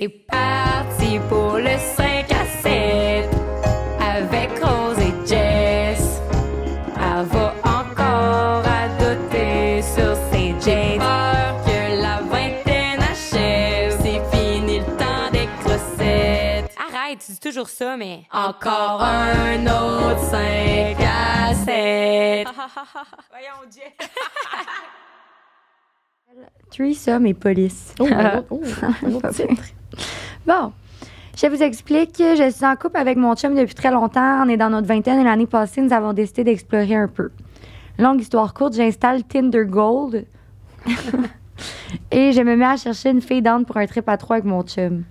C'est parti pour le 5 à 7 avec Rose et Jess. Elle va encore à doter sur ses jets. Peur que la vingtaine achève, c'est fini le temps des crossettes. Arrête, tu dis toujours ça, mais. Encore un autre 5 à 7. Voyons, Jess. Threesome et police. Oh, un autre, oh, un autre Pas titre. pire. Bon, je vous explique. Je suis en couple avec mon chum depuis très longtemps. On est dans notre vingtaine et l'année passée, nous avons décidé d'explorer un peu. Longue histoire courte, j'installe Tinder Gold et je me mets à chercher une fille d'âne pour un trip à trois avec mon chum.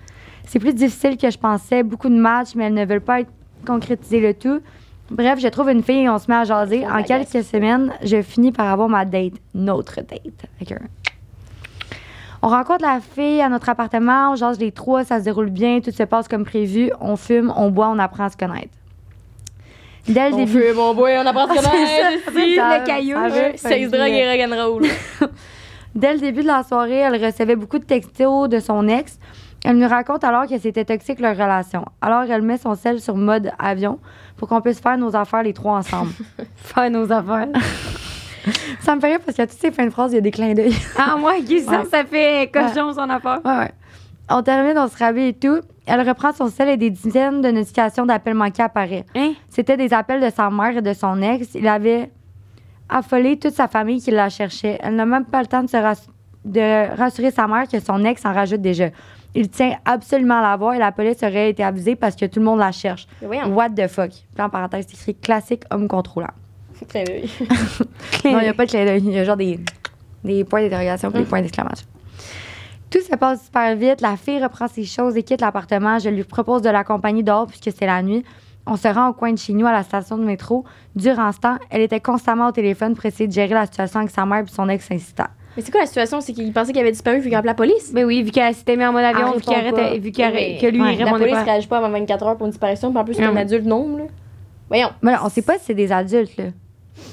C'est plus difficile que je pensais. Beaucoup de matchs, mais elles ne veulent pas être concrétiser le tout. Bref, je trouve une fille et on se met à jaser. En quelques semaines, je finis par avoir ma date, notre date. avec un on rencontre la fille à notre appartement, on jase les trois, ça se déroule bien, tout se passe comme prévu, on fume, on boit, on apprend à se connaître. Dès le On début. mon boy, on apprend à se connaître. C'est ça, Le caillou. drogue et rock'n'roll. Dès le début de la soirée, elle recevait beaucoup de textos de son ex. Elle nous raconte alors que c'était toxique leur relation. Alors elle met son sel sur mode avion pour qu'on puisse faire nos affaires les trois ensemble. Faire nos affaires. ça me fait rire parce qu'à toutes ces fins de phrases, il y a des clins d'œil. Ah, moi, qui ça, Ouais. ça fait cochon son affaire. Ouais, ouais. On termine, on se rhabille et tout. Elle reprend son sel et des dizaines de notifications d'appels manqués apparaissent. Hein? C'était des appels de sa mère et de son ex. Il avait affolé toute sa famille qui la cherchait. Elle n'a même pas le temps de, se rass- de rassurer sa mère que son ex en rajoute déjà. Il tient absolument à la voir et la police aurait été avisée parce que tout le monde la cherche. What the fuck? Puis en parenthèse, c'est écrit classique homme contrôlant. Clin d'œil. Non, il n'y a pas de clin d'œil. Il y a genre des, des points d'interrogation puis des points d'exclamation. Tout se passe super vite. La fille reprend ses choses et quitte l'appartement. Je lui propose de l'accompagner dehors puisque c'est la nuit. On se rend au coin de chez nous à la station de métro. Durant ce temps, elle était constamment au téléphone pour essayer de gérer la situation avec sa mère et son ex insistant. Mais c'est quoi la situation? C'est qu'il pensait qu'il avait disparu vu qu'il appelait la police? Ben oui, vu qu'elle s'était mis en mode avion, Elle vu pas. vu Mais que lui, ouais, il La police pas. réagit pas avant 24 heures pour une disparition, puis en plus, c'est Non. un adulte là. Voyons. Mais là, on sait pas si c'est des adultes. Là.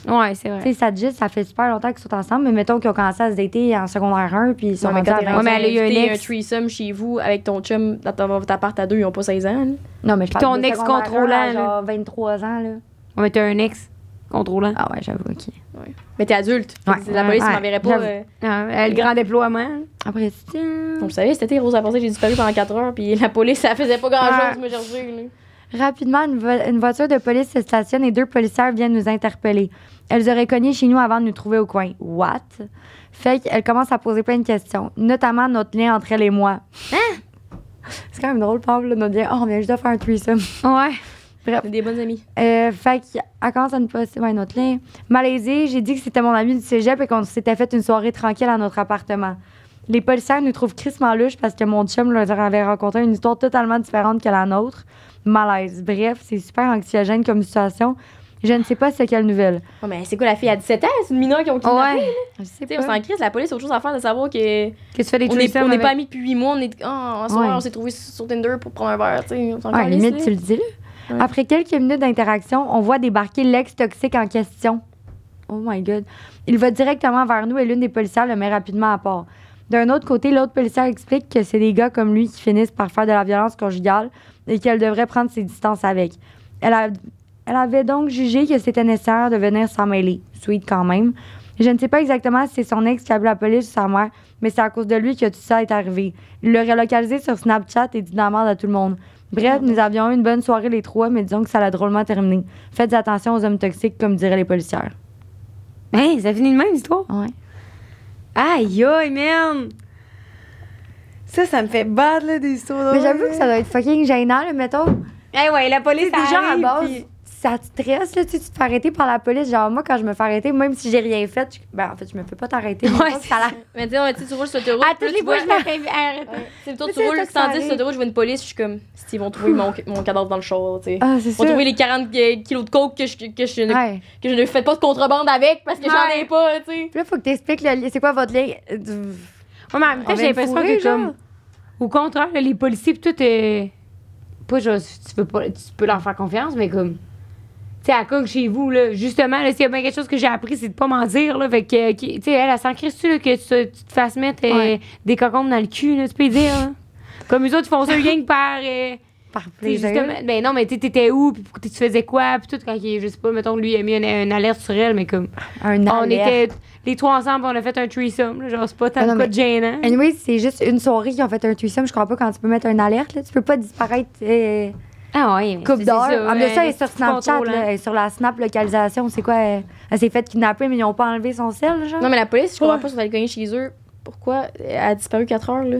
Ouais, c'est vrai. Tu sais, ça, juste, ça fait super longtemps qu'ils sont ensemble, mais mettons qu'ils ont commencé à se dater en secondaire 1 puis ils sont Non, mais quand à t'es 20 Ouais, mais à elle a eu un un threesome chez vous avec ton chum dans ton votre appart à deux, ils ont pas 16 ans. là. Non, mais je parle Ton ex à contrôlant, genre 23 ans. Là. On mettait un ex contrôlant. Ah ouais, j'avoue, OK. Mais t'es adulte. Ouais. La police Ouais, m'enverrait pas. euh, euh, le grand déploiement. Après, tiens... Vous savez, cet été, Rose a pensé que j'ai disparu pendant 4 heures, puis la police, ça faisait pas grand chose Ouais. Rapidement, une, vo- une voiture de police se stationne et deux policières viennent nous interpeller. Elles auraient cogné chez nous avant de nous trouver au coin. What? Fait qu'elles commencent à poser plein de questions, notamment notre lien entre elle et moi. C'est quand même drôle, là, notre lien. Oh, on vient juste de faire un threesome. Ouais. Est des bonnes amies. Euh, fait qu'elle commence à nous poser ouais, notre lien. Malaisée, j'ai dit que c'était mon ami du cégep et qu'on s'était fait une soirée tranquille à notre appartement. Les policiers nous trouvent crissement louches parce que mon chum leur avait rencontré une histoire totalement différente que la nôtre. Malaise. Bref, c'est super anxiogène comme situation. Je ne sais pas c'est quelle nouvelle. Oh, mais c'est quoi la fille à 17 ans? C'est une mineure qui ont kidnappé. Ouais. Je sais on s'en crise, la police, c'est autre chose à faire de savoir que. Que tu fais des On n'est pas avec- amis depuis 8 mois, on est. Ah, soir, Ouais. on s'est trouvé sur Tinder pour prendre un verre, tu sais. Ouais, limite, tu le dis là. Ouais. Après quelques minutes d'interaction, on voit débarquer l'ex toxique en question. Oh my God. Il va directement vers nous et l'une des policières le met rapidement à part. D'un autre côté, l'autre policière explique que c'est des gars comme lui qui finissent par faire de la violence conjugale et qu'elle devrait prendre ses distances avec. Elle, a- elle avait donc jugé que c'était nécessaire de venir s'en mêler. Sweet quand même. Je ne sais pas exactement si c'est son ex qui a appelé la police ou sa mère, mais c'est à cause de lui que tout ça est arrivé. Il l'aurait localisé sur Snapchat et dit la merde à tout le monde. Bref, nous avions eu une bonne soirée les trois, mais disons que ça l'a drôlement terminé. Faites attention aux hommes toxiques, comme diraient les policières. Hey, ça finit de même, l'histoire. Ouais. Aïe, aïe, man! Ça, ça me fait battre, là, des histoires. Mais j'avoue que ça doit être fucking gênant, là, mettons. Eh ouais, la police, déjà à arrive, base, puis- ça te stresse, là, tu sais, tu te fais arrêter par la police. Genre, moi, quand je me fais arrêter, même si j'ai rien fait, je- ben, en fait, je me fais pas t'arrêter. mais Ouais, ça Mais tu sais, ouais, tu sais, tu roules sur l'autoroute. À toutes les fois, je me fais arrêter. Sais, toi, tu c'est roules ça que 110 ça sur l'autoroute, je vois une police, je suis comme, s'ils vont trouver mon, mon cadavre dans le char, tu sais. Ah, c'est Ils vont trouver les 40 euh, kilos de coke que je, que, je ne, Ouais. que je ne fais pas de contrebande avec parce que j'en ai pas, tu sais. Puis là, faut que t'expliques. C'est quoi votre lien? Euh, Ouais, mais en même temps, j'ai l'impression que, comme. Au contraire, là, les policiers, pis tout, euh, pas genre, tu peux, pas, tu peux leur faire confiance, mais comme. Tu sais, à coque chez vous, là, justement, là, s'il y a bien quelque chose que j'ai appris, c'est de pas mentir, là. Fait que, qui- tu sais, elle, elle s'en là, que tu, tu te fasses mettre euh, des cocombes dans le cul, là, tu peux dire, là. Comme eux autres, ils font ça rien que par. euh, Par tu plaisir. ben non, mais tu t'étais où, puis tu faisais quoi, puis tout, quand il, je sais pas, mettons, lui, il a mis une, une alerte sur elle, mais comme. Un On alerte. était les trois ensemble, on a fait un threesome, là, genre, c'est pas tant de gênant. Anyway, c'est juste une soirée qui ont fait un threesome. Je crois pas quand tu peux mettre une alerte. Là. Tu peux pas disparaître euh, Ah ouais, mais coupe ça, En plus, ça, elle euh, est sur c'est Snapchat. contrôle, là, elle est sur la Snap localisation. C'est quoi? Elle, elle s'est fait kidnapper, mais ils ont pas enlevé son sel, genre? Non, mais la police, je comprends Ouais. pas si allait cogner chez eux. Pourquoi? Elle a disparu 4 heures, là?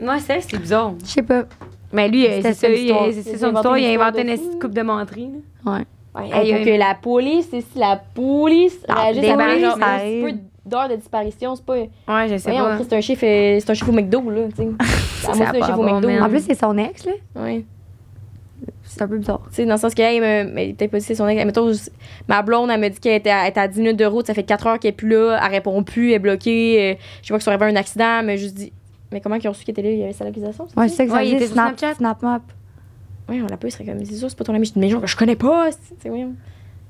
Ouais, c'est c'est bizarre. Je sais pas. Mais lui, euh, c'est ça, son il- histoire. c'est c'est Il a son inventé histoire, une il a inventé de une coupe de menterie. là. Ouais. Ouais, Aïe, pour aïe. que la police, c'est si la police Ah, réagisse à un peu d'heures de disparition, c'est pas. Ouais, je sais Voyons, pas. C'est un chiffre, euh, c'est un chiffre au McDo, là, tu sais. C'est pas chiffre au McDo. man. En plus, c'est son ex, là. Ouais. C'est un peu bizarre. Tu sais, dans le sens que, hey, me- mais peut-être pas si c'est son ex. Mettons, je- ma blonde, elle me dit qu'elle était, à- elle était à 10 minutes de route, ça fait 4 heures qu'elle est plus là, elle répond plus, elle est bloquée. euh, je vois que ça aurait un accident, mais juste dit. Mais comment ils ont su qu'elle était là? Il y avait sa localisation? Ouais, c'est ça que ça Ouais, il dit. était sur Snap, Snapchat. SnapMap. Ouais, on l'a pas, il serait comme, c'est sûr, c'est pas ton ami. Je dis, mais genre, je connais pas. c'est- voyons.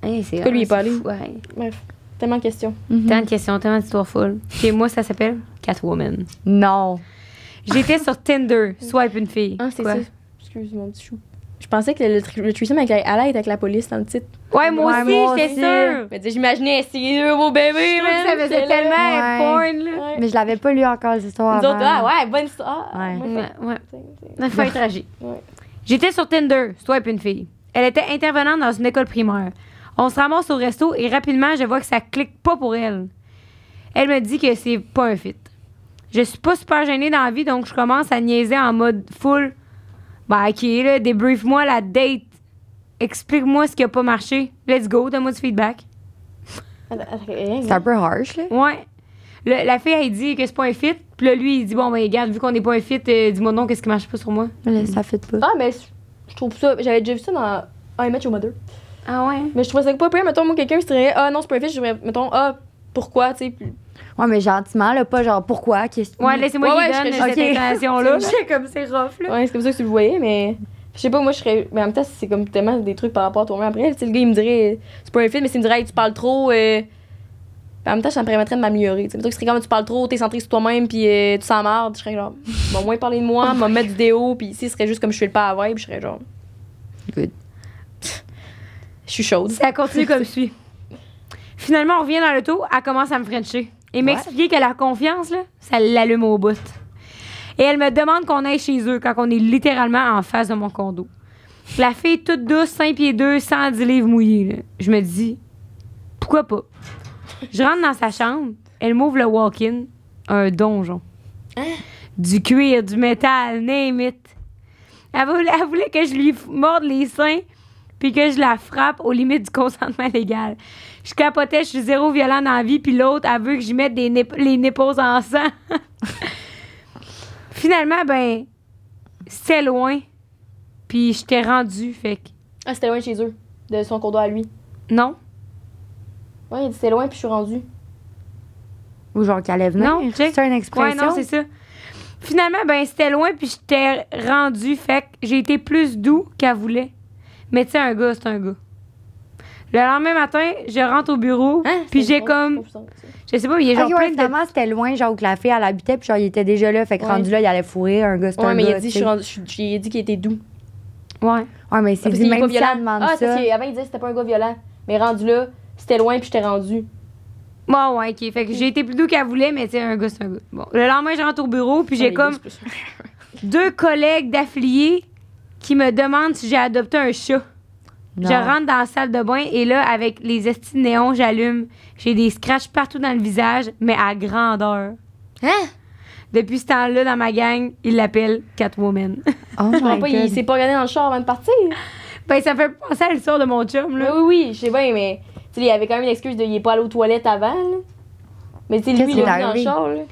Hey, c'est Pourquoi lui, il est pas allé? Ouais. Bref, tellement de questions. Mhm. Tant de questions, tellement d'histoires folles. Et moi, ça s'appelle Catwoman. Non. J'étais sur Tinder, swipe une fille. Ah, c'est Quoi? ça. Excuse mon petit chou. Je pensais que le, tr- le threesome avec la, allait être avec la police dans le titre. Ouais, moi Ouais, aussi, moi j'étais sûre. Mais j'imaginais, c'est eux, vos bébés, Je ça faisait tellement Ouais. porn, là. Ouais. Mais je l'avais pas lu encore, cette histoire. Nous autres, ah ouais, bonne histoire. Ouais. Ouais. Ça fait tragique. Ouais. J'étais sur Tinder, swipe une fille. Elle était intervenante dans une école primaire. On se ramasse au resto et rapidement, je vois que ça clique pas pour elle. Elle me dit que c'est pas un fit. Je suis pas super gênée dans la vie, donc je commence à niaiser en mode full. Bah, ok, là, débrief-moi la date. Explique-moi ce qui a pas marché. Let's go, donne-moi du feedback. C'est un peu harsh, là. Ouais. Le- la fille, elle dit que c'est pas un fit. Puis là, lui, il dit Bon, ben, regarde, vu qu'on n'est pas un fit, euh, dis-moi donc qu'est-ce qui marche pas sur moi? Ça fait pas. Ah, mais je- je trouve ça. J'avais déjà vu ça dans I Met Your Mother. Ah ouais? Mais je trouvais ça pas pire. Mettons, moi, quelqu'un qui se dirait, ah non, c'est pas un fit, je dirais, mettons, ah, pourquoi, tu sais. puis- Ouais, mais gentiment, là, pas genre pourquoi, qu'est-ce Ouais, laissez-moi Ouais, qu'il ouais, donne je- cette ok. intention-là. C'est comme c'est rough, là. Ouais, c'est comme ça que tu le voyais, mais. Je sais pas, moi, je serais. Mais en même temps, c'est comme tellement des trucs par rapport à toi-même après. Tu sais, le gars, il me dirait, c'est pas un fit, mais s'il me dirait, hey, tu parles trop. euh, puis En même temps, ça me permettrait de m'améliorer. Tu serait comme tu parles trop, t'es centré sur toi-même, puis euh, tu s'emmerdes. Je serais genre, m'a moins parler de moi, m'a mettre du déo, puis ici, ce serait juste comme je fais le pas à vibe, je serais genre. Good. Je suis chaude. Ça continue comme suit. Finalement, on revient dans l'auto, elle commence à me frencher. Et m'expliquer qu'elle a confiance, là, ça l'allume au bout. Et elle me demande qu'on aille chez eux quand on est littéralement en face de mon condo. La fille toute douce, 5 pieds 2, 110 livres mouillés. là. Je me dis, pourquoi pas? Je rentre dans sa chambre, elle m'ouvre le walk-in, un donjon. Du cuir, du métal, name it. Elle voulait, elle voulait que je lui f- morde les seins puis que je la frappe aux limites du consentement légal. Je capotais, je suis zéro violent dans la vie, puis l'autre, elle veut que je mette des nip- les nipples en sang. Finalement, ben, c'était loin, puis je t'ai rendu, fait que Ah, c'était loin de chez eux, de son condo à lui. non, Ouais, il dit, c'est loin, puis je suis rendue. Ou genre qu'elle allait venir. Non, c'est une Ouais, expression. non, c'est ça. Finalement, ben, c'était loin, puis je t'ai rendu, fait que j'ai été plus doux qu'elle voulait. Mais tu sais, un gars, c'est un gars. Le lendemain matin, je rentre au bureau, Hein? puis C'était j'ai comme, je sais pas, il y a genre Ok, ouais, plein de finalement, c'était loin, genre, que la fille, elle habitait, puis genre, il était déjà là. Fait que Ouais. rendu là, il allait fourrer un gars, c'est Ouais, un mais il gars, a dit, je rendu- il dit qu'il était doux. Ouais. Ouais, mais c'est dit, est même pas si elle demande Ah, c'est ça. qu'avant, il disait que c'était pas un gars violent. Mais rendu là, c'était loin, puis je t'ai rendu. Bon, ouais, ok. Fait que j'ai été plus doux qu'elle voulait, mais tu sais, un gars, c'est un gars. Bon, le lendemain, je rentre au bureau, puis j'ai comme il deux collègues d'affiliés qui me demandent si j'ai adopté un chat. Non. Je rentre dans la salle de bain et là, avec les estis de néon, j'allume. J'ai des scratchs partout dans le visage, mais à grandeur. Hein? Depuis ce temps-là, dans ma gang, ils l'appellent Catwoman. Oh Je comprends my pas, il s'est pas regardé dans le char avant de partir. ben, ça fait penser à l'histoire de mon chum, Oui, là. oui, oui, je sais bien, mais tu sais, il y avait quand même une excuse de il est pas allé aux toilettes avant. Là. Mais tu lui, il est dans le char. Là.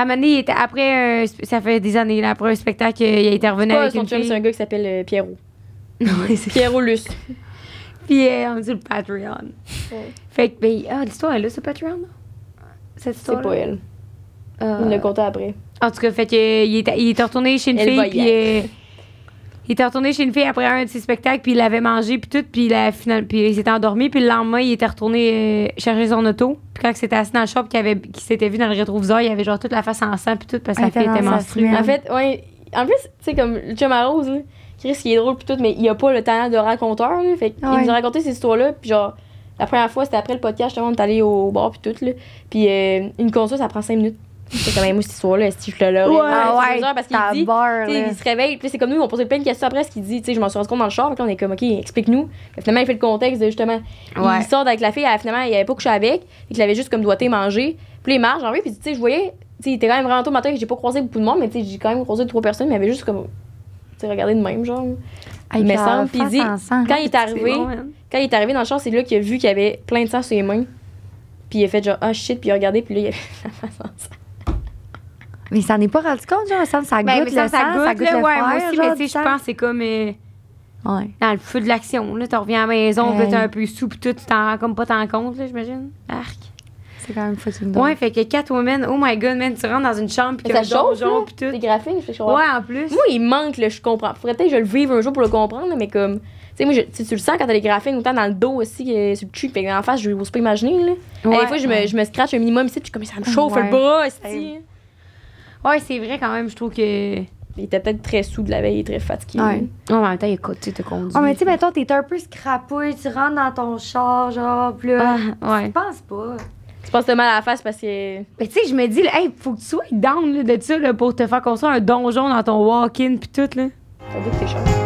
À était après un ça fait des années, là, après un spectacle, il revenu Pas avec son une chum, c'est un gars qui s'appelle euh, Pierrot. Ouais, c'est- Pierrot Luce. Euh, on dit le Patreon. Ouais. Fait que, ben, ah, l'histoire est là, ce Patreon? Cette C'est histoire pas elle. Euh, Il me l'a compté après. En tout cas, fait que, il, était retourné chez une Elle fille, puis euh, il était retourné chez une fille après un de ses spectacles, puis il avait mangé, puis tout, puis il, a final, puis il s'était endormi, puis le lendemain, il était retourné euh, chercher son auto. Puis quand il s'était assis dans le shop, qu'il avait- qu'il s'était vu dans le rétroviseur, il avait genre toute la face en sang, puis tout, parce que sa fille était menstruée. En fait, ouais, en plus, tu sais, comme le chum à Rose, là, Chris, il est drôle pis tout, mais il a pas le talent de raconteur, là. Fait qu'il Ouais. nous a raconté ces histoires-là, puis genre, la première fois, c'était après le podcast, justement, on est allé au bar pis tout, là. Puis euh, une console, ça prend 5 minutes. C'est quand même, moi, cette histoire-là, si je l'aurais? Ouais. Ah ouais, parce qu'il dit. barre, il se réveille, puis c'est comme nous, on posait plein de questions après, ce qu'il dit, tu sais, je m'en suis rendu compte dans le char, fait là, on est comme, ok, explique-nous. Puis Finalement, il fait le contexte de justement, Ouais. il sort avec la fille, elle, finalement, il avait pas couché avec, et qu'il avait juste comme doigté manger. Puis il marche, genre, oui, puis tu sais, je voyais, tu sais, il était quand même vraiment tôt le matin, j'ai pas croisé beaucoup de monde, mais tu sais, j'ai quand même croisé trois personnes, mais il avait juste comme, tu sais, regardé de même, genre. Mais puis semble, puis il dit-. Quand il est arrivé, man. quand il est arrivé dans le char, c'est là qu'il a vu qu'il y avait plein de sang sur les mains. Puis il a fait genre, ah shit, puis il a regardé, puis là, il avait la face en sang. Mais il s'en est pas rendu compte, genre, ça, ça Ben, goûte mais ça, le ça sang, goûte, ça goûte là, le ouais, moi aussi, genre, mais tu du sais, je pense que c'est comme euh, Ouais. dans le feu de l'action, là. Tu reviens à la maison, puis là, t'es Hey. un peu sous, puis tout, tu t'en rends comme pas tant compte, là, j'imagine. Arc. C'est quand même fucking drôle. Ouais, fait que Catwoman, oh my god, man, tu rentres dans une chambre, y ça chauffe, puis tout. les graphiques, je fais genre, Ouais, en plus. Moi, il manque, là, je comprends. Faudrait peut-être que je le vive un jour pour le comprendre, mais comme. Tu sais, moi, je- tu sais, tu le sens quand t'as les graphiques, autant dans le dos aussi que sur le cul, fait que en face, je n'ose pas imaginer, là. Ouais. des fois, je me, je me scratch un minimum ici, puis comme, ça me chauffe Ouais. le bras, esti. Ouais, c'est vrai quand même, je trouve que. Il était peut-être très sous de la veille, très fatigué. Ouais. Ouais, en même temps, il écoute, tu sais, te conduit. Oh, mais tu sais, mettons, t'es un peu scrapouille, tu rentres dans ton char, genre, pis là. Ah, ouais. Je pense pas. Tu passes mal à la face parce que. Mais tu sais, je me dis, là, hey, faut que tu sois down là, de ça là, pour te faire construire un donjon dans ton walk-in, puis tout, là. Ça doit que t'es.